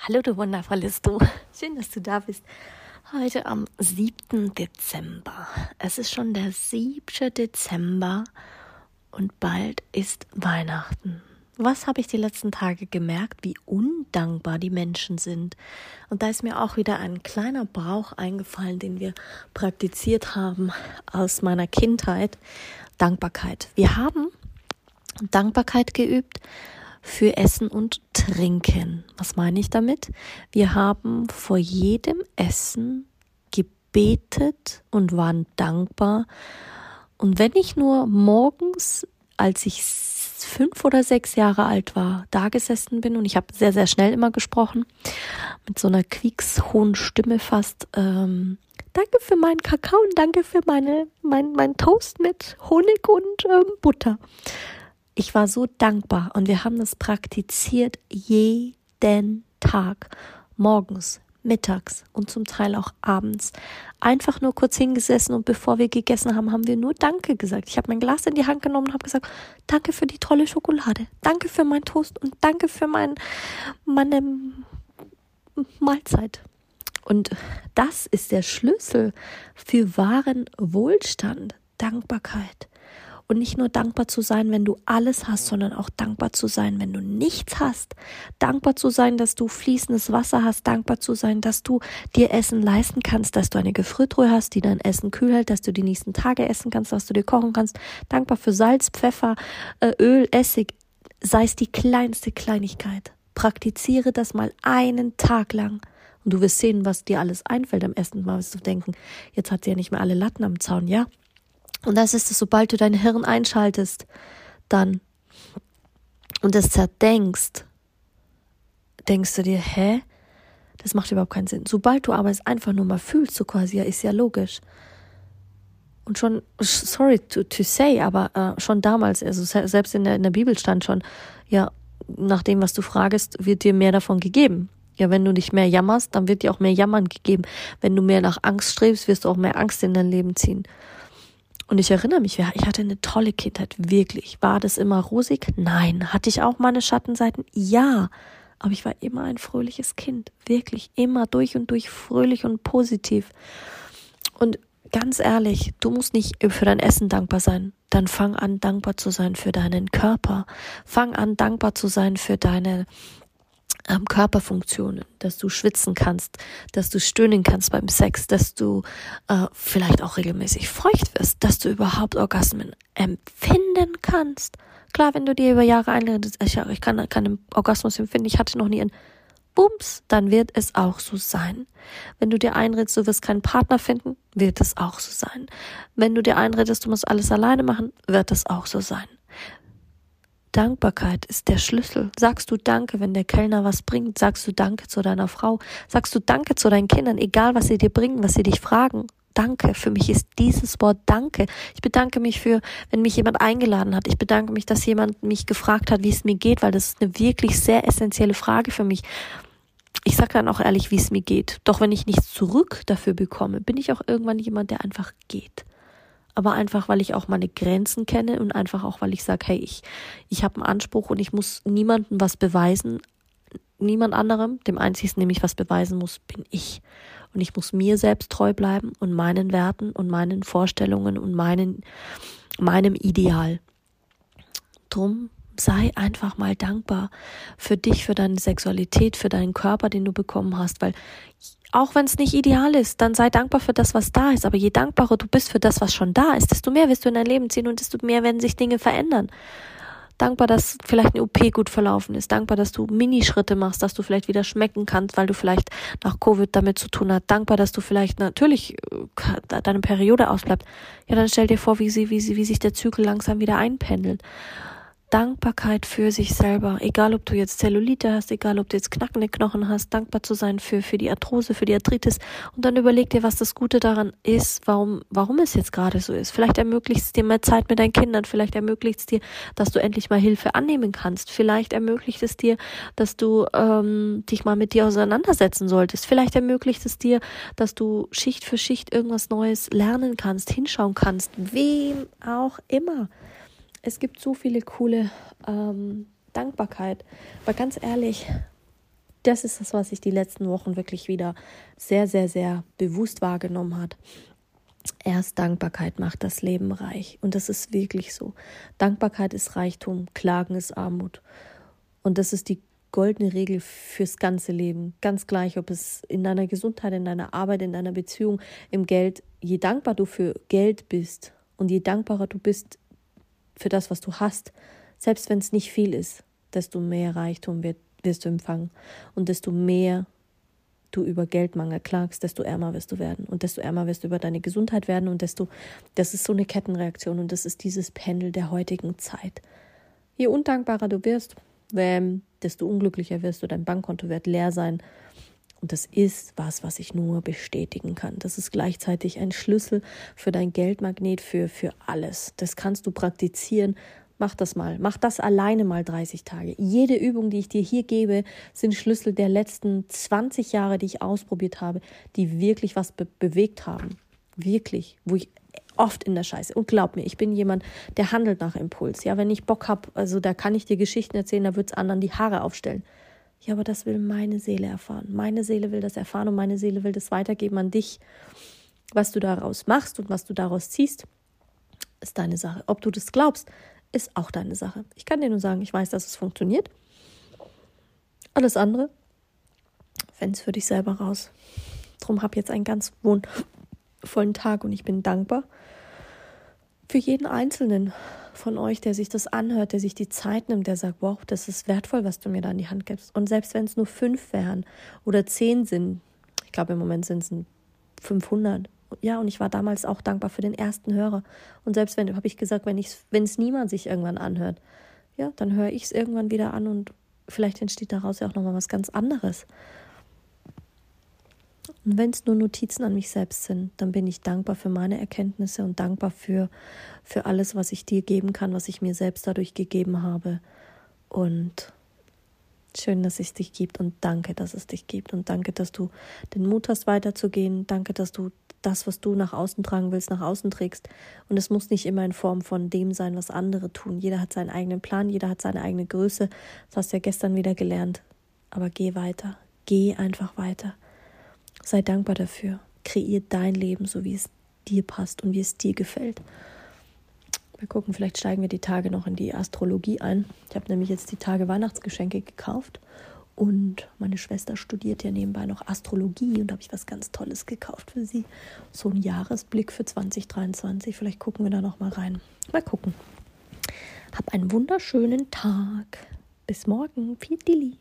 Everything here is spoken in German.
Hallo, du wundervolles Du. Schön, dass du da bist. Heute am 7. Dezember. Es ist schon der 7. Dezember und bald ist Weihnachten. Was habe ich die letzten Tage gemerkt, wie undankbar die Menschen sind. Und da ist mir auch wieder ein kleiner Brauch eingefallen, den wir praktiziert haben aus meiner Kindheit. Dankbarkeit. Wir haben Dankbarkeit geübt für Essen und Trinken. Was meine ich damit? Wir haben vor jedem Essen gebetet und waren dankbar. Und wenn ich nur morgens, als ich fünf oder sechs Jahre alt war, da gesessen bin und ich habe sehr, sehr schnell immer gesprochen, mit so einer quieks-hohen Stimme fast, ähm, danke für meinen Kakao und danke für meine, mein, mein Toast mit Honig und ähm, Butter. Ich war so dankbar und wir haben das praktiziert jeden Tag, morgens, mittags und zum Teil auch abends. Einfach nur kurz hingesessen und bevor wir gegessen haben, haben wir nur Danke gesagt. Ich habe mein Glas in die Hand genommen und habe gesagt, danke für die tolle Schokolade, danke für mein Toast und danke für mein, meine Mahlzeit. Und das ist der Schlüssel für wahren Wohlstand, Dankbarkeit. Und nicht nur dankbar zu sein, wenn du alles hast, sondern auch dankbar zu sein, wenn du nichts hast. Dankbar zu sein, dass du fließendes Wasser hast. Dankbar zu sein, dass du dir Essen leisten kannst, dass du eine Gefriertruhe hast, die dein Essen kühl hält, dass du die nächsten Tage essen kannst, dass du dir kochen kannst. Dankbar für Salz, Pfeffer, äh, Öl, Essig. Sei es die kleinste Kleinigkeit. Praktiziere das mal einen Tag lang. Und du wirst sehen, was dir alles einfällt am ersten Mal, wirst du denken, jetzt hat sie ja nicht mehr alle Latten am Zaun, ja? Und das ist es, sobald du dein Hirn einschaltest, dann und das zerdenkst, denkst du dir, hä? Das macht überhaupt keinen Sinn. Sobald du aber es einfach nur mal fühlst, so quasi, ja, ist ja logisch. Und schon, sorry to, to say, aber äh, schon damals, also selbst in der, in der Bibel stand schon, ja, nach dem, was du fragst, wird dir mehr davon gegeben. Ja, wenn du nicht mehr jammerst, dann wird dir auch mehr Jammern gegeben. Wenn du mehr nach Angst strebst, wirst du auch mehr Angst in dein Leben ziehen. Und ich erinnere mich, ich hatte eine tolle Kindheit, wirklich. War das immer rosig? Nein. Hatte ich auch meine Schattenseiten? Ja. Aber ich war immer ein fröhliches Kind. Wirklich immer durch und durch fröhlich und positiv. Und ganz ehrlich, du musst nicht für dein Essen dankbar sein. Dann fang an, dankbar zu sein für deinen Körper. Fang an, dankbar zu sein für deine ähm, Körperfunktionen, dass du schwitzen kannst, dass du stöhnen kannst beim Sex, dass du äh, vielleicht auch regelmäßig feucht wirst, dass du überhaupt Orgasmen empfinden kannst. Klar, wenn du dir über Jahre einredest, ich, ich kann keinen Orgasmus empfinden, ich hatte noch nie einen Bums, dann wird es auch so sein. Wenn du dir einredest, du wirst keinen Partner finden, wird es auch so sein. Wenn du dir einredest, du musst alles alleine machen, wird es auch so sein. Dankbarkeit ist der Schlüssel. Sagst du Danke, wenn der Kellner was bringt? Sagst du Danke zu deiner Frau? Sagst du Danke zu deinen Kindern, egal was sie dir bringen, was sie dich fragen? Danke. Für mich ist dieses Wort Danke. Ich bedanke mich für, wenn mich jemand eingeladen hat. Ich bedanke mich, dass jemand mich gefragt hat, wie es mir geht, weil das ist eine wirklich sehr essentielle Frage für mich. Ich sage dann auch ehrlich, wie es mir geht. Doch wenn ich nichts zurück dafür bekomme, bin ich auch irgendwann jemand, der einfach geht aber einfach, weil ich auch meine Grenzen kenne und einfach auch, weil ich sage, hey, ich, ich habe einen Anspruch und ich muss niemandem was beweisen, niemand anderem. Dem einzigsten, dem ich was beweisen muss, bin ich. Und ich muss mir selbst treu bleiben und meinen Werten und meinen Vorstellungen und meinen, meinem Ideal. Drum sei einfach mal dankbar für dich, für deine Sexualität, für deinen Körper, den du bekommen hast, weil auch wenn es nicht ideal ist, dann sei dankbar für das, was da ist. Aber je dankbarer du bist für das, was schon da ist, desto mehr wirst du in dein Leben ziehen und desto mehr werden sich Dinge verändern. Dankbar, dass vielleicht eine OP gut verlaufen ist. Dankbar, dass du Minischritte machst, dass du vielleicht wieder schmecken kannst, weil du vielleicht nach Covid damit zu tun hast. Dankbar, dass du vielleicht natürlich äh, deine Periode ausbleibt. Ja, dann stell dir vor, wie sie, wie sie, wie sich der Zyklus langsam wieder einpendelt. Dankbarkeit für sich selber, egal ob du jetzt Zellulite hast, egal ob du jetzt knackende Knochen hast, dankbar zu sein für, für die Arthrose, für die Arthritis. Und dann überleg dir, was das Gute daran ist, warum, warum es jetzt gerade so ist. Vielleicht ermöglicht es dir mehr Zeit mit deinen Kindern, vielleicht ermöglicht es dir, dass du endlich mal Hilfe annehmen kannst, vielleicht ermöglicht es dir, dass du ähm, dich mal mit dir auseinandersetzen solltest, vielleicht ermöglicht es dir, dass du Schicht für Schicht irgendwas Neues lernen kannst, hinschauen kannst, wem auch immer es gibt so viele coole ähm, Dankbarkeit. Aber ganz ehrlich, das ist das, was ich die letzten Wochen wirklich wieder sehr, sehr, sehr bewusst wahrgenommen hat. Erst Dankbarkeit macht das Leben reich. Und das ist wirklich so. Dankbarkeit ist Reichtum, Klagen ist Armut. Und das ist die goldene Regel fürs ganze Leben. Ganz gleich, ob es in deiner Gesundheit, in deiner Arbeit, in deiner Beziehung, im Geld. Je dankbar du für Geld bist und je dankbarer du bist für das, was du hast, selbst wenn es nicht viel ist, desto mehr Reichtum wird, wirst du empfangen. Und desto mehr du über Geldmangel klagst, desto ärmer wirst du werden. Und desto ärmer wirst du über deine Gesundheit werden. Und desto, das ist so eine Kettenreaktion. Und das ist dieses Pendel der heutigen Zeit. Je undankbarer du wirst, desto unglücklicher wirst du. Dein Bankkonto wird leer sein. Und das ist was, was ich nur bestätigen kann. Das ist gleichzeitig ein Schlüssel für dein Geldmagnet, für, für alles. Das kannst du praktizieren. Mach das mal. Mach das alleine mal 30 Tage. Jede Übung, die ich dir hier gebe, sind Schlüssel der letzten 20 Jahre, die ich ausprobiert habe, die wirklich was be bewegt haben. Wirklich. Wo ich oft in der Scheiße. Und glaub mir, ich bin jemand, der handelt nach Impuls. Ja, wenn ich Bock habe, also da kann ich dir Geschichten erzählen, da wird es anderen die Haare aufstellen. Ja, aber das will meine Seele erfahren. Meine Seele will das erfahren und meine Seele will das weitergeben an dich. Was du daraus machst und was du daraus ziehst, ist deine Sache. Ob du das glaubst, ist auch deine Sache. Ich kann dir nur sagen, ich weiß, dass es funktioniert. Alles andere, wenn es für dich selber raus. Drum hab jetzt einen ganz wundervollen Tag und ich bin dankbar für jeden Einzelnen von euch, der sich das anhört, der sich die Zeit nimmt, der sagt, wow, das ist wertvoll, was du mir da in die Hand gibst. Und selbst wenn es nur fünf wären oder zehn sind, ich glaube im Moment sind es 500. Ja, und ich war damals auch dankbar für den ersten Hörer. Und selbst wenn, habe ich gesagt, wenn es niemand sich irgendwann anhört, ja, dann höre ich es irgendwann wieder an und vielleicht entsteht daraus ja auch nochmal was ganz anderes. Und wenn es nur Notizen an mich selbst sind, dann bin ich dankbar für meine Erkenntnisse und dankbar für, für alles, was ich dir geben kann, was ich mir selbst dadurch gegeben habe. Und schön, dass es dich gibt und danke, dass es dich gibt und danke, dass du den Mut hast, weiterzugehen. Danke, dass du das, was du nach außen tragen willst, nach außen trägst. Und es muss nicht immer in Form von dem sein, was andere tun. Jeder hat seinen eigenen Plan, jeder hat seine eigene Größe. Das hast du ja gestern wieder gelernt. Aber geh weiter. Geh einfach weiter. Sei dankbar dafür. Kreier dein Leben so, wie es dir passt und wie es dir gefällt. Mal gucken, vielleicht steigen wir die Tage noch in die Astrologie ein. Ich habe nämlich jetzt die Tage Weihnachtsgeschenke gekauft und meine Schwester studiert ja nebenbei noch Astrologie und habe ich was ganz Tolles gekauft für sie. So ein Jahresblick für 2023. Vielleicht gucken wir da noch mal rein. Mal gucken. Hab einen wunderschönen Tag. Bis morgen. Viel Dilli.